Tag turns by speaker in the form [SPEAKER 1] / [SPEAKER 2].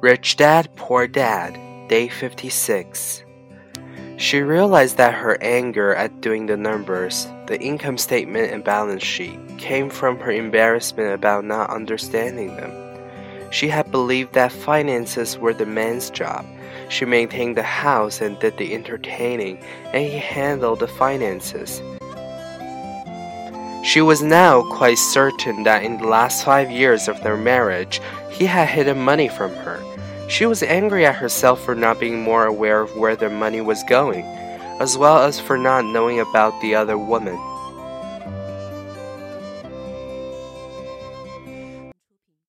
[SPEAKER 1] Rich Dad, Poor Dad, Day 56. She realized that her anger at doing the numbers, the income statement and balance sheet, came from her embarrassment about not understanding them. She had believed that finances were the man's job. She maintained the house and did the entertaining, and he handled the finances. She was now quite certain that in the last five years of their marriage, he had hidden money from her. She was angry at herself for not being more aware of where their money was going, as well as for not knowing about the other woman.